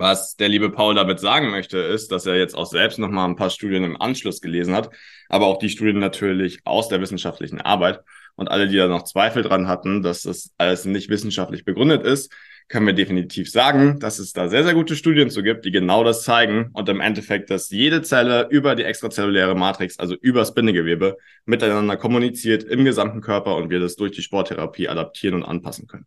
Was der liebe Paul damit sagen möchte, ist, dass er jetzt auch selbst noch mal ein paar Studien im Anschluss gelesen hat, aber auch die Studien natürlich aus der wissenschaftlichen Arbeit. Und alle, die da noch Zweifel dran hatten, dass das alles nicht wissenschaftlich begründet ist, können wir definitiv sagen, dass es da sehr, sehr gute Studien zu gibt, die genau das zeigen und im Endeffekt, dass jede Zelle über die extrazelluläre Matrix, also über das Bindegewebe, miteinander kommuniziert im gesamten Körper und wir das durch die Sporttherapie adaptieren und anpassen können.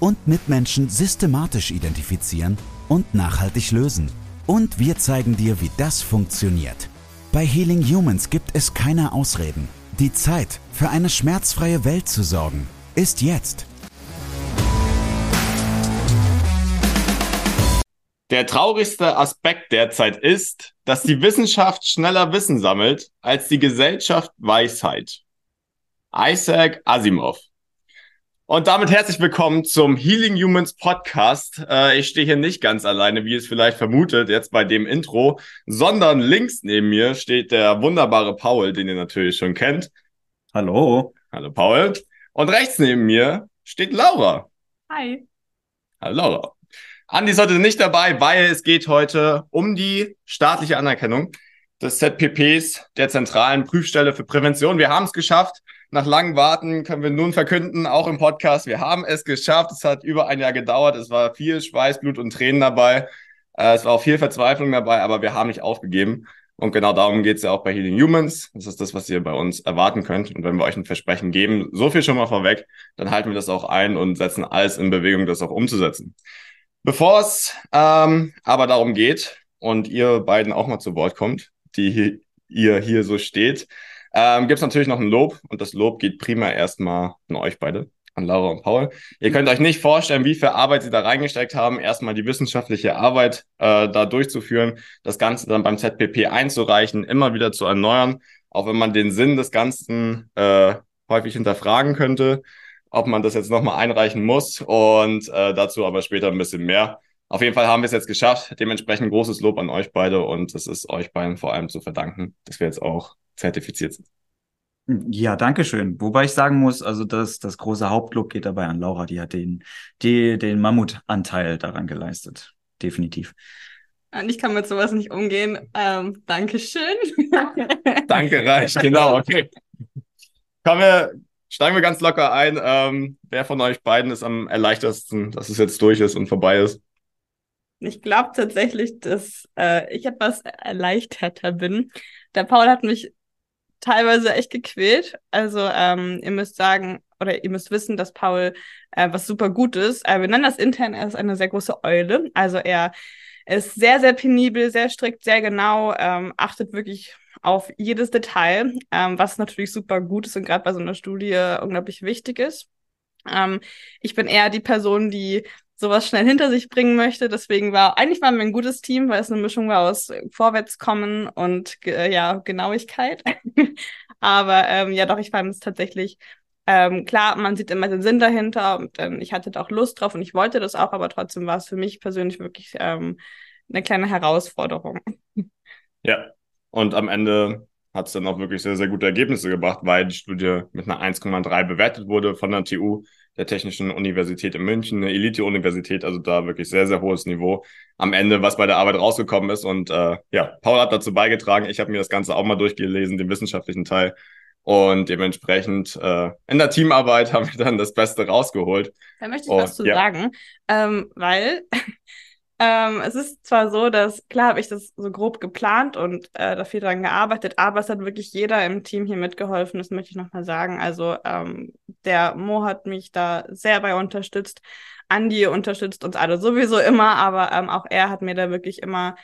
und Mitmenschen systematisch identifizieren und nachhaltig lösen. Und wir zeigen dir, wie das funktioniert. Bei Healing Humans gibt es keine Ausreden. Die Zeit, für eine schmerzfreie Welt zu sorgen, ist jetzt. Der traurigste Aspekt derzeit ist, dass die Wissenschaft schneller Wissen sammelt als die Gesellschaft Weisheit. Isaac Asimov. Und damit herzlich willkommen zum Healing Humans Podcast. Äh, ich stehe hier nicht ganz alleine, wie es vielleicht vermutet, jetzt bei dem Intro, sondern links neben mir steht der wunderbare Paul, den ihr natürlich schon kennt. Hallo. Hallo Paul. Und rechts neben mir steht Laura. Hi. Hallo Laura. Andi ist heute nicht dabei, weil es geht heute um die staatliche Anerkennung des ZPPs, der zentralen Prüfstelle für Prävention. Wir haben es geschafft. Nach langem Warten können wir nun verkünden, auch im Podcast, wir haben es geschafft. Es hat über ein Jahr gedauert. Es war viel Schweiß, Blut und Tränen dabei. Äh, es war auch viel Verzweiflung dabei, aber wir haben nicht aufgegeben. Und genau darum geht es ja auch bei Healing Humans. Das ist das, was ihr bei uns erwarten könnt. Und wenn wir euch ein Versprechen geben, so viel schon mal vorweg, dann halten wir das auch ein und setzen alles in Bewegung, das auch umzusetzen. Bevor es ähm, aber darum geht und ihr beiden auch mal zu Wort kommt, die hier, ihr hier so steht, ähm, gibt es natürlich noch ein Lob und das Lob geht prima erstmal an euch beide, an Laura und Paul. Ihr könnt euch nicht vorstellen, wie viel Arbeit sie da reingesteckt haben, erstmal die wissenschaftliche Arbeit äh, da durchzuführen, das Ganze dann beim ZPP einzureichen, immer wieder zu erneuern, auch wenn man den Sinn des Ganzen äh, häufig hinterfragen könnte ob man das jetzt nochmal einreichen muss und äh, dazu aber später ein bisschen mehr. Auf jeden Fall haben wir es jetzt geschafft. Dementsprechend großes Lob an euch beide und es ist euch beiden vor allem zu verdanken, dass wir jetzt auch zertifiziert sind. Ja, danke schön. Wobei ich sagen muss, also das, das große Hauptlob geht dabei an Laura. Die hat den, die, den Mammutanteil daran geleistet. Definitiv. Und ich kann mit sowas nicht umgehen. Ähm, Dankeschön. Danke reicht, genau, okay. Kommen wir steigen wir ganz locker ein. Ähm, wer von euch beiden ist am erleichtertsten, dass es jetzt durch ist und vorbei ist? Ich glaube tatsächlich, dass äh, ich etwas erleichterter bin. Der Paul hat mich teilweise echt gequält. Also ähm, ihr müsst sagen, oder ihr müsst wissen, dass Paul äh, was super gut ist. Äh, wir nennen das intern, er ist eine sehr große Eule. Also er ist sehr, sehr penibel, sehr strikt, sehr genau, ähm, achtet wirklich auf jedes Detail, ähm, was natürlich super gut ist und gerade bei so einer Studie unglaublich wichtig ist. Ähm, ich bin eher die Person, die sowas schnell hinter sich bringen möchte. Deswegen war, eigentlich waren wir ein gutes Team, weil es eine Mischung war aus Vorwärtskommen und äh, ja, Genauigkeit. Aber ähm, ja, doch, ich fand es tatsächlich ähm, klar, man sieht immer den Sinn dahinter und ähm, ich hatte da auch Lust drauf und ich wollte das auch, aber trotzdem war es für mich persönlich wirklich ähm, eine kleine Herausforderung. Ja, und am Ende hat es dann auch wirklich sehr, sehr gute Ergebnisse gebracht, weil die Studie mit einer 1,3 bewertet wurde von der TU, der Technischen Universität in München, eine Elite-Universität, also da wirklich sehr, sehr hohes Niveau am Ende, was bei der Arbeit rausgekommen ist. Und äh, ja, Paul hat dazu beigetragen. Ich habe mir das Ganze auch mal durchgelesen, den wissenschaftlichen Teil. Und dementsprechend äh, in der Teamarbeit haben wir dann das Beste rausgeholt. Da möchte ich und, was zu ja. sagen, ähm, weil ähm, es ist zwar so, dass, klar habe ich das so grob geplant und äh, da viel dran gearbeitet, aber es hat wirklich jeder im Team hier mitgeholfen, das möchte ich nochmal sagen. Also ähm, der Mo hat mich da sehr bei unterstützt. Andi unterstützt uns alle sowieso immer, aber ähm, auch er hat mir da wirklich immer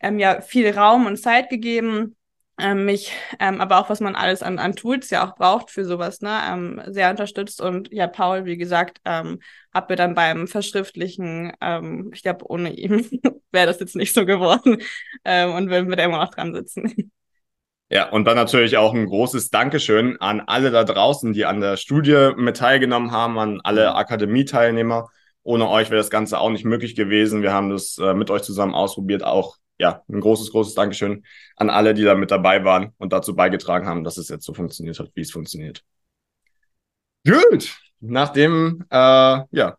ähm, ja viel Raum und Zeit gegeben ähm, mich, ähm, aber auch was man alles an, an Tools ja auch braucht für sowas, ne, ähm, sehr unterstützt. Und ja, Paul, wie gesagt, ähm, hat mir dann beim Verschriftlichen, ähm, ich glaube, ohne ihn wäre das jetzt nicht so geworden ähm, und würden wir da immer noch dran sitzen. Ja, und dann natürlich auch ein großes Dankeschön an alle da draußen, die an der Studie mit teilgenommen haben, an alle Akademieteilnehmer. Ohne euch wäre das Ganze auch nicht möglich gewesen. Wir haben das äh, mit euch zusammen ausprobiert, auch ja, ein großes, großes Dankeschön an alle, die da mit dabei waren und dazu beigetragen haben, dass es jetzt so funktioniert hat, wie es funktioniert. Gut, nachdem äh, ja,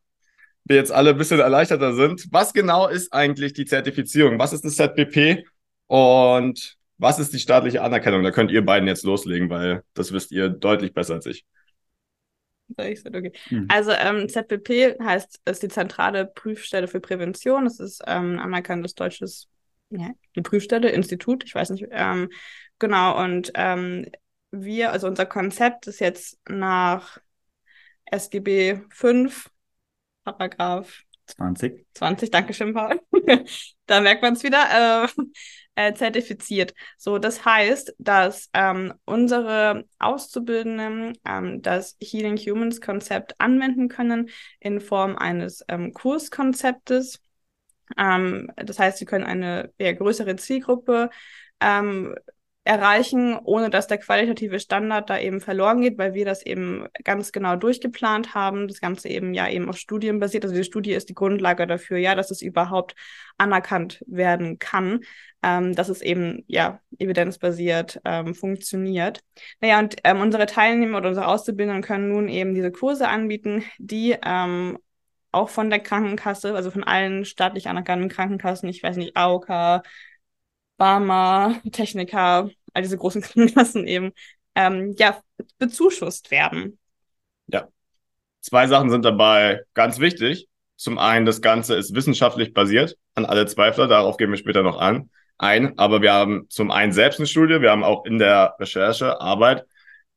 wir jetzt alle ein bisschen erleichterter sind, was genau ist eigentlich die Zertifizierung? Was ist das ZPP und was ist die staatliche Anerkennung? Da könnt ihr beiden jetzt loslegen, weil das wisst ihr deutlich besser als ich. Okay. Hm. Also ähm, ZPP heißt, ist die zentrale Prüfstelle für Prävention. Das ist ähm, anerkanntes deutsches ja, die Prüfstelle, Institut, ich weiß nicht. Ähm, genau, und ähm, wir, also unser Konzept ist jetzt nach SGB 5, Paragraph 20. 20, danke schön, Paul. da merkt man es wieder. Äh, äh, zertifiziert. So, das heißt, dass ähm, unsere Auszubildenden ähm, das Healing Humans Konzept anwenden können in Form eines ähm, Kurskonzeptes ähm, das heißt, sie können eine eher größere Zielgruppe ähm, erreichen, ohne dass der qualitative Standard da eben verloren geht, weil wir das eben ganz genau durchgeplant haben. Das Ganze eben ja eben auf Studien basiert. Also die Studie ist die Grundlage dafür, ja, dass es überhaupt anerkannt werden kann, ähm, dass es eben ja evidenzbasiert ähm, funktioniert. Naja, und ähm, unsere Teilnehmer oder unsere Auszubildenden können nun eben diese Kurse anbieten, die ähm, auch von der Krankenkasse, also von allen staatlich anerkannten Krankenkassen, ich weiß nicht, AOK, Barmer, Techniker, all diese großen Krankenkassen eben, ähm, ja, bezuschusst werden. Ja. Zwei Sachen sind dabei ganz wichtig. Zum einen, das Ganze ist wissenschaftlich basiert an alle Zweifler, darauf gehen wir später noch an, ein. Aber wir haben zum einen selbst eine Studie, wir haben auch in der Recherche, Arbeit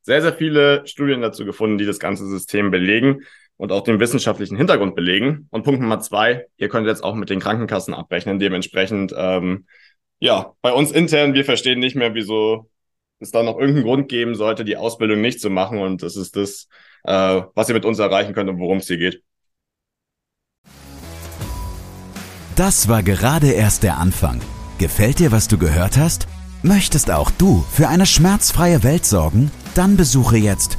sehr, sehr viele Studien dazu gefunden, die das ganze System belegen und auch den wissenschaftlichen Hintergrund belegen. Und Punkt Nummer zwei, ihr könnt jetzt auch mit den Krankenkassen abrechnen. Dementsprechend, ähm, ja, bei uns intern, wir verstehen nicht mehr, wieso es da noch irgendeinen Grund geben sollte, die Ausbildung nicht zu machen. Und das ist das, äh, was ihr mit uns erreichen könnt und worum es hier geht. Das war gerade erst der Anfang. Gefällt dir, was du gehört hast? Möchtest auch du für eine schmerzfreie Welt sorgen? Dann besuche jetzt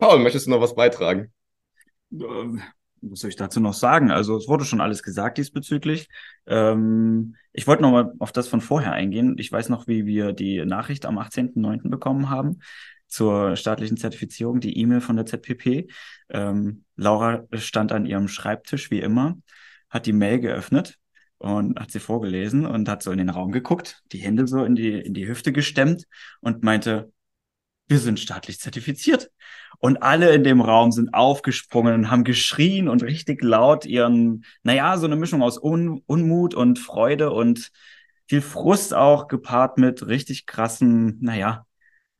Paul, möchtest du noch was beitragen? Ähm, was soll ich dazu noch sagen? Also es wurde schon alles gesagt diesbezüglich. Ähm, ich wollte noch mal auf das von vorher eingehen. Ich weiß noch, wie wir die Nachricht am 18.09. bekommen haben zur staatlichen Zertifizierung, die E-Mail von der ZPP. Ähm, Laura stand an ihrem Schreibtisch wie immer, hat die Mail geöffnet und hat sie vorgelesen und hat so in den Raum geguckt, die Hände so in die, in die Hüfte gestemmt und meinte, wir sind staatlich zertifiziert. Und alle in dem Raum sind aufgesprungen und haben geschrien und richtig laut ihren, naja, so eine Mischung aus Un Unmut und Freude und viel Frust auch gepaart mit richtig krassen, naja,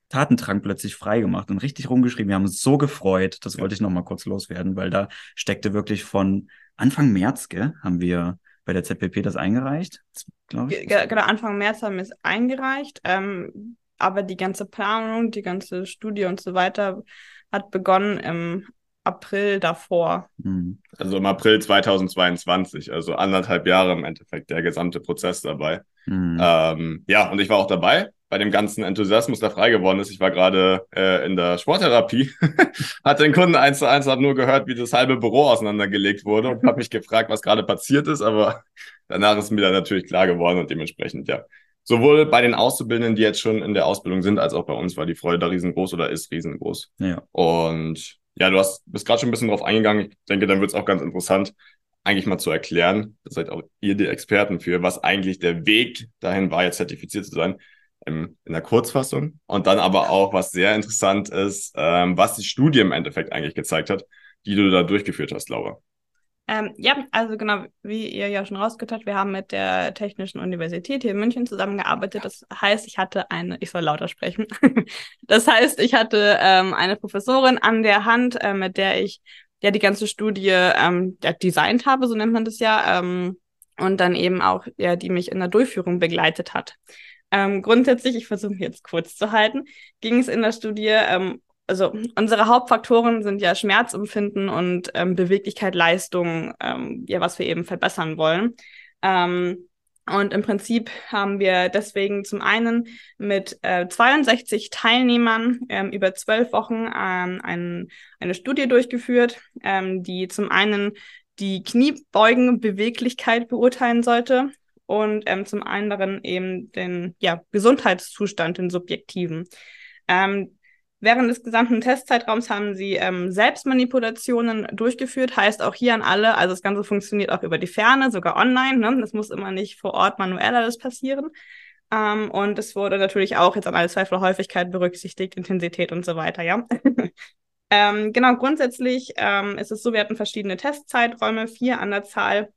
Tatendrang plötzlich freigemacht und richtig rumgeschrieben. Wir haben uns so gefreut. Das ja. wollte ich noch mal kurz loswerden, weil da steckte wirklich von Anfang März, gell, haben wir bei der ZPP das eingereicht, glaube ich. Genau, Anfang März haben wir es eingereicht. Ähm, aber die ganze Planung, die ganze Studie und so weiter hat begonnen im April davor. Mhm. Also im April 2022, also anderthalb Jahre im Endeffekt der gesamte Prozess dabei. Mhm. Ähm, ja, und ich war auch dabei bei dem ganzen Enthusiasmus, der frei geworden ist. Ich war gerade äh, in der Sporttherapie, hatte den Kunden eins zu eins, habe nur gehört, wie das halbe Büro auseinandergelegt wurde und habe mich gefragt, was gerade passiert ist, aber danach ist mir dann natürlich klar geworden und dementsprechend, ja, sowohl bei den Auszubildenden, die jetzt schon in der Ausbildung sind, als auch bei uns war die Freude da riesengroß oder ist riesengroß. Ja. Und ja, du hast bist gerade schon ein bisschen drauf eingegangen. Ich denke, dann wird es auch ganz interessant. eigentlich mal zu erklären, da seid auch ihr die Experten für, was eigentlich der Weg dahin war, jetzt zertifiziert zu sein, ähm, in der Kurzfassung. Und dann aber auch, was sehr interessant ist, ähm, was die Studie im Endeffekt eigentlich gezeigt hat, die du da durchgeführt hast, Laura. Ähm, ja, also genau, wie ihr ja schon rausgehört habt, wir haben mit der Technischen Universität hier in München zusammengearbeitet. Das heißt, ich hatte eine, ich soll lauter sprechen. das heißt, ich hatte ähm, eine Professorin an der Hand, äh, mit der ich ja die ganze Studie ähm, ja, designt habe, so nennt man das ja, ähm, und dann eben auch, ja, die mich in der Durchführung begleitet hat. Ähm, grundsätzlich, ich versuche jetzt kurz zu halten, ging es in der Studie ähm, also unsere Hauptfaktoren sind ja Schmerzempfinden und ähm, Beweglichkeit, Leistung, ähm, ja, was wir eben verbessern wollen. Ähm, und im Prinzip haben wir deswegen zum einen mit äh, 62 Teilnehmern ähm, über zwölf Wochen ähm, ein, eine Studie durchgeführt, ähm, die zum einen die Kniebeugenbeweglichkeit beurteilen sollte und ähm, zum anderen eben den ja, Gesundheitszustand, den subjektiven. Ähm, Während des gesamten Testzeitraums haben sie ähm, Selbstmanipulationen durchgeführt, heißt auch hier an alle, also das Ganze funktioniert auch über die Ferne, sogar online. Ne? Das muss immer nicht vor Ort manuell alles passieren. Ähm, und es wurde natürlich auch jetzt an alle Zweifel Häufigkeit berücksichtigt, Intensität und so weiter, ja. ähm, genau, grundsätzlich ähm, ist es so, wir hatten verschiedene Testzeiträume, vier an der Zahl.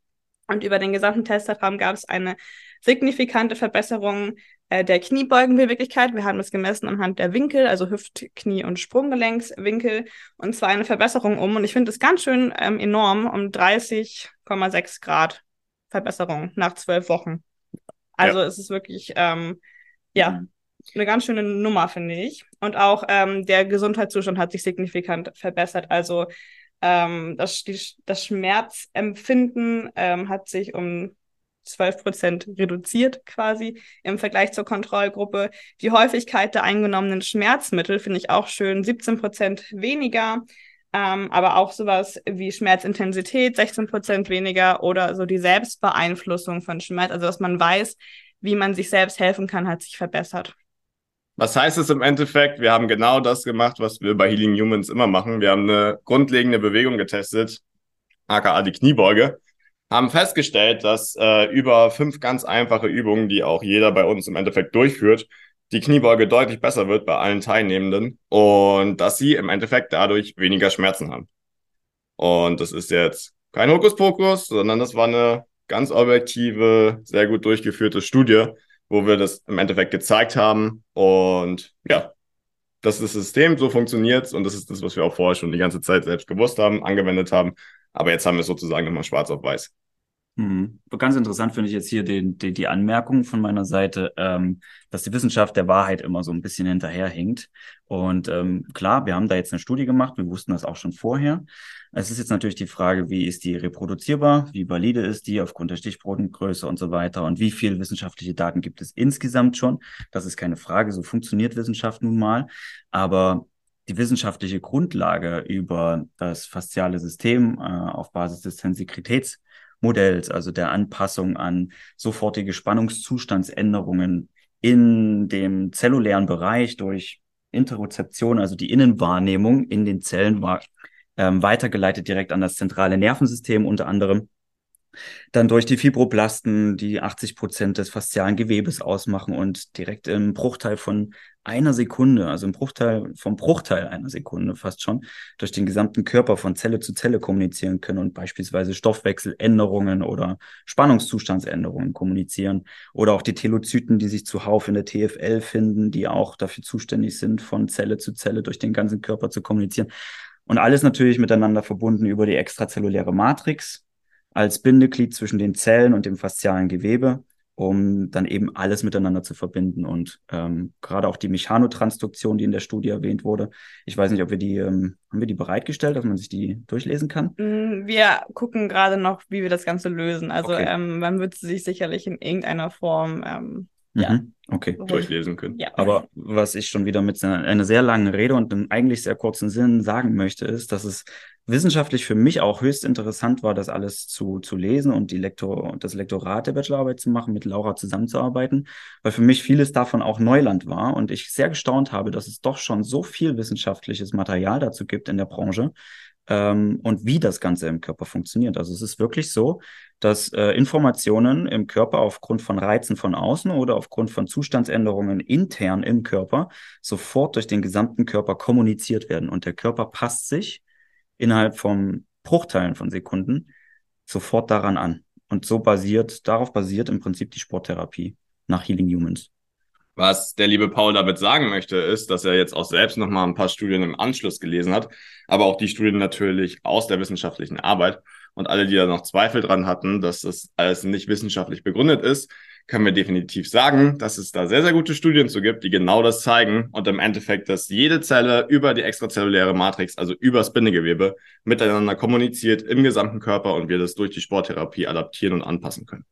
Und über den gesamten Testzeitraum gab es eine signifikante Verbesserung äh, der Kniebeugenbeweglichkeit. Wir haben es gemessen anhand der Winkel, also Hüft-, Knie- und Sprunggelenkswinkel. Und zwar eine Verbesserung um, und ich finde es ganz schön ähm, enorm, um 30,6 Grad Verbesserung nach zwölf Wochen. Also ja. es ist wirklich, ähm, ja, mhm. eine ganz schöne Nummer, finde ich. Und auch ähm, der Gesundheitszustand hat sich signifikant verbessert. Also ähm, das, die, das Schmerzempfinden ähm, hat sich um 12 Prozent reduziert quasi im Vergleich zur Kontrollgruppe. Die Häufigkeit der eingenommenen Schmerzmittel finde ich auch schön, 17 Prozent weniger. Ähm, aber auch sowas wie Schmerzintensität 16 Prozent weniger oder so die Selbstbeeinflussung von Schmerz, also dass man weiß, wie man sich selbst helfen kann, hat sich verbessert. Was heißt es im Endeffekt? Wir haben genau das gemacht, was wir bei Healing Humans immer machen. Wir haben eine grundlegende Bewegung getestet, aka die Kniebeuge haben festgestellt, dass äh, über fünf ganz einfache Übungen, die auch jeder bei uns im Endeffekt durchführt, die Kniebeuge deutlich besser wird bei allen Teilnehmenden und dass sie im Endeffekt dadurch weniger Schmerzen haben. Und das ist jetzt kein Hokuspokus, sondern das war eine ganz objektive, sehr gut durchgeführte Studie, wo wir das im Endeffekt gezeigt haben. Und ja, das ist das System, so funktioniert und das ist das, was wir auch vorher schon die ganze Zeit selbst gewusst haben, angewendet haben. Aber jetzt haben wir es sozusagen nochmal schwarz auf weiß. Mhm. Ganz interessant finde ich jetzt hier die, die, die Anmerkung von meiner Seite, ähm, dass die Wissenschaft der Wahrheit immer so ein bisschen hinterherhinkt. Und ähm, klar, wir haben da jetzt eine Studie gemacht, wir wussten das auch schon vorher. Es ist jetzt natürlich die Frage, wie ist die reproduzierbar, wie valide ist die aufgrund der Stichprobengröße und so weiter und wie viel wissenschaftliche Daten gibt es insgesamt schon. Das ist keine Frage, so funktioniert Wissenschaft nun mal. Aber die wissenschaftliche Grundlage über das fasziale System äh, auf Basis des Sensikritäts Modells, also der Anpassung an sofortige Spannungszustandsänderungen in dem zellulären Bereich durch Interozeption, also die Innenwahrnehmung in den Zellen war ähm, weitergeleitet direkt an das zentrale Nervensystem unter anderem. Dann durch die Fibroblasten, die 80 Prozent des faszialen Gewebes ausmachen und direkt im Bruchteil von einer Sekunde, also im Bruchteil vom Bruchteil einer Sekunde fast schon, durch den gesamten Körper von Zelle zu Zelle kommunizieren können und beispielsweise Stoffwechseländerungen oder Spannungszustandsänderungen kommunizieren. Oder auch die Telozyten, die sich zuhauf in der TFL finden, die auch dafür zuständig sind, von Zelle zu Zelle durch den ganzen Körper zu kommunizieren. Und alles natürlich miteinander verbunden über die extrazelluläre Matrix, als Bindeglied zwischen den Zellen und dem faszialen Gewebe, um dann eben alles miteinander zu verbinden. Und ähm, gerade auch die Mechanotransduktion, die in der Studie erwähnt wurde. Ich weiß nicht, ob wir die, ähm, haben wir die bereitgestellt, dass man sich die durchlesen kann? Mm, wir gucken gerade noch, wie wir das Ganze lösen. Also okay. ähm, man wird sie sich sicherlich in irgendeiner Form ähm, ja. Mhm. Okay. Durchlesen können. Ja. Aber was ich schon wieder mit einer, einer sehr langen Rede und einem eigentlich sehr kurzen Sinn sagen möchte, ist, dass es wissenschaftlich für mich auch höchst interessant war, das alles zu, zu lesen und die Lektor, das Lektorat der Bachelorarbeit zu machen, mit Laura zusammenzuarbeiten, weil für mich vieles davon auch Neuland war und ich sehr gestaunt habe, dass es doch schon so viel wissenschaftliches Material dazu gibt in der Branche, ähm, und wie das Ganze im Körper funktioniert. Also es ist wirklich so, dass äh, Informationen im Körper aufgrund von Reizen von außen oder aufgrund von Zustandsänderungen intern im Körper sofort durch den gesamten Körper kommuniziert werden. Und der Körper passt sich innerhalb von Bruchteilen von Sekunden sofort daran an. Und so basiert, darauf basiert im Prinzip die Sporttherapie nach Healing Humans. Was der liebe Paul damit sagen möchte, ist, dass er jetzt auch selbst noch mal ein paar Studien im Anschluss gelesen hat, aber auch die Studien natürlich aus der wissenschaftlichen Arbeit. Und alle, die da noch Zweifel dran hatten, dass das alles nicht wissenschaftlich begründet ist, können wir definitiv sagen, dass es da sehr, sehr gute Studien zu gibt, die genau das zeigen und im Endeffekt, dass jede Zelle über die extrazelluläre Matrix, also übers Bindegewebe, miteinander kommuniziert im gesamten Körper und wir das durch die Sporttherapie adaptieren und anpassen können.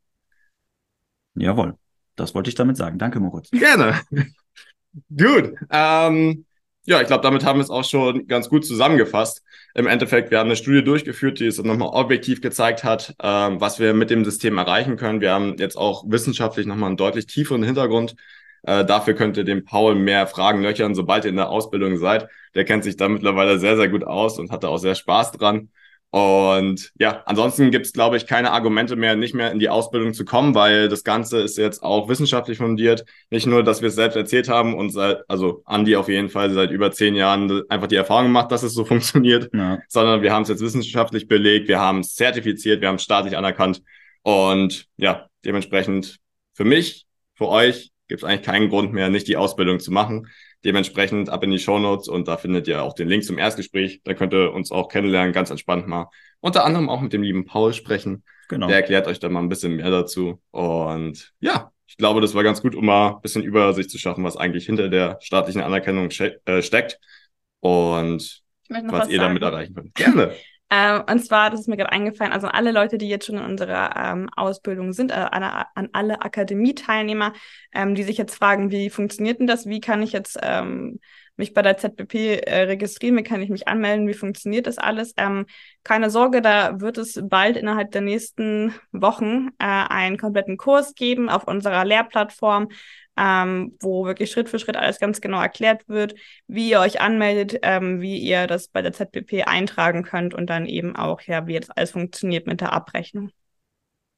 Jawohl. Das wollte ich damit sagen. Danke, Moritz. Gerne. Gut. Ähm, ja, ich glaube, damit haben wir es auch schon ganz gut zusammengefasst. Im Endeffekt, wir haben eine Studie durchgeführt, die es nochmal objektiv gezeigt hat, ähm, was wir mit dem System erreichen können. Wir haben jetzt auch wissenschaftlich nochmal einen deutlich tieferen Hintergrund. Äh, dafür könnt ihr dem Paul mehr Fragen löchern, sobald ihr in der Ausbildung seid. Der kennt sich da mittlerweile sehr, sehr gut aus und hatte auch sehr Spaß dran. Und ja, ansonsten gibt es, glaube ich, keine Argumente mehr, nicht mehr in die Ausbildung zu kommen, weil das Ganze ist jetzt auch wissenschaftlich fundiert. Nicht nur, dass wir es selbst erzählt haben und seit, also Andi auf jeden Fall seit über zehn Jahren einfach die Erfahrung gemacht, dass es so funktioniert, ja. sondern wir haben es jetzt wissenschaftlich belegt, wir haben es zertifiziert, wir haben es staatlich anerkannt. Und ja, dementsprechend für mich, für euch gibt es eigentlich keinen Grund mehr, nicht die Ausbildung zu machen. Dementsprechend ab in die Show Notes und da findet ihr auch den Link zum Erstgespräch. Da könnt ihr uns auch kennenlernen, ganz entspannt mal. Unter anderem auch mit dem lieben Paul sprechen. Genau. Der erklärt euch da mal ein bisschen mehr dazu. Und ja, ich glaube, das war ganz gut, um mal ein bisschen Übersicht zu schaffen, was eigentlich hinter der staatlichen Anerkennung äh, steckt und was, was ihr damit erreichen könnt. Gerne. Ähm, und zwar, das ist mir gerade eingefallen, also alle Leute, die jetzt schon in unserer ähm, Ausbildung sind, äh, an, an, alle Akademieteilnehmer, ähm, die sich jetzt fragen, wie funktioniert denn das? Wie kann ich jetzt ähm, mich bei der ZBP äh, registrieren? Wie kann ich mich anmelden? Wie funktioniert das alles? Ähm, keine Sorge, da wird es bald innerhalb der nächsten Wochen äh, einen kompletten Kurs geben auf unserer Lehrplattform ähm, wo wirklich Schritt für Schritt alles ganz genau erklärt wird, wie ihr euch anmeldet, ähm, wie ihr das bei der ZPP eintragen könnt und dann eben auch, ja, wie jetzt alles funktioniert mit der Abrechnung.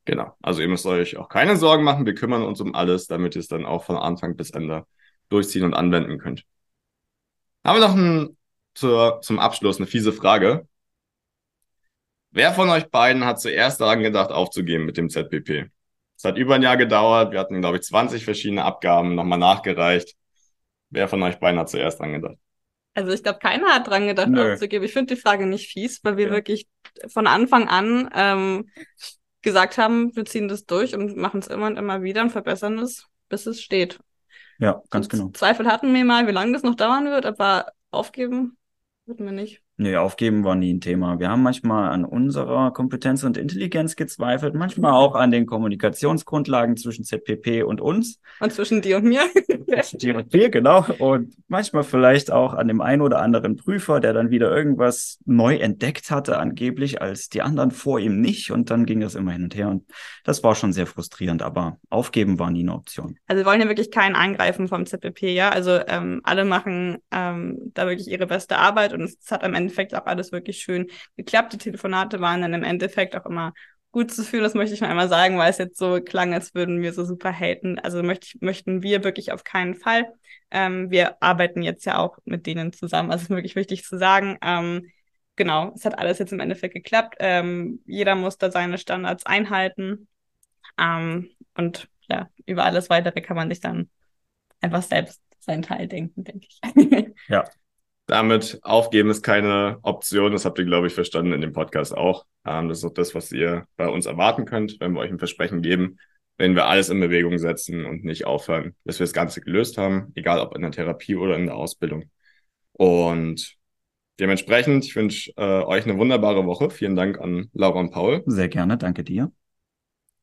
Genau. Also ihr müsst euch auch keine Sorgen machen. Wir kümmern uns um alles, damit ihr es dann auch von Anfang bis Ende durchziehen und anwenden könnt. Haben wir noch ein, zur, zum Abschluss eine fiese Frage. Wer von euch beiden hat zuerst daran gedacht, aufzugeben mit dem ZPP? Es hat über ein Jahr gedauert. Wir hatten, glaube ich, 20 verschiedene Abgaben nochmal nachgereicht. Wer von euch beiden hat zuerst dran gedacht? Also ich glaube, keiner hat dran gedacht, Nö. aufzugeben. Ich finde die Frage nicht fies, weil wir ja. wirklich von Anfang an ähm, gesagt haben, wir ziehen das durch und machen es immer und immer wieder und verbessern es, bis es steht. Ja, ganz genau. Zweifel hatten wir mal, wie lange das noch dauern wird, aber aufgeben würden wir nicht. Nee, aufgeben war nie ein Thema. Wir haben manchmal an unserer Kompetenz und Intelligenz gezweifelt, manchmal auch an den Kommunikationsgrundlagen zwischen ZPP und uns. Und zwischen dir und mir. zwischen dir und mir, genau. Und manchmal vielleicht auch an dem einen oder anderen Prüfer, der dann wieder irgendwas neu entdeckt hatte, angeblich, als die anderen vor ihm nicht. Und dann ging das immer hin und her. Und das war schon sehr frustrierend, aber aufgeben war nie eine Option. Also wir wollen ja wirklich keinen Eingreifen vom ZPP, ja. Also ähm, alle machen ähm, da wirklich ihre beste Arbeit und es hat am Ende Endeffekt auch alles wirklich schön geklappt. Die Telefonate waren dann im Endeffekt auch immer gut zu fühlen, das möchte ich noch einmal sagen, weil es jetzt so klang, als würden wir so super haten. Also möcht, möchten wir wirklich auf keinen Fall. Ähm, wir arbeiten jetzt ja auch mit denen zusammen. Also ist wirklich wichtig zu sagen. Ähm, genau, es hat alles jetzt im Endeffekt geklappt. Ähm, jeder muss da seine Standards einhalten. Ähm, und ja, über alles weitere kann man sich dann einfach selbst seinen Teil denken, denke ich. ja, damit aufgeben ist keine Option. Das habt ihr, glaube ich, verstanden in dem Podcast auch. Ähm, das ist auch das, was ihr bei uns erwarten könnt, wenn wir euch ein Versprechen geben, wenn wir alles in Bewegung setzen und nicht aufhören, bis wir das Ganze gelöst haben, egal ob in der Therapie oder in der Ausbildung. Und dementsprechend, ich wünsche äh, euch eine wunderbare Woche. Vielen Dank an Laura und Paul. Sehr gerne, danke dir.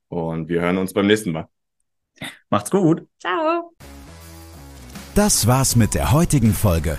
Und wir hören uns beim nächsten Mal. Macht's gut. Ciao. Das war's mit der heutigen Folge.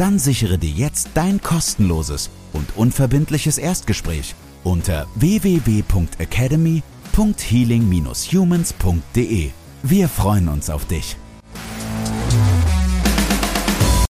dann sichere dir jetzt dein kostenloses und unverbindliches Erstgespräch unter www.academy.healing-humans.de. Wir freuen uns auf dich.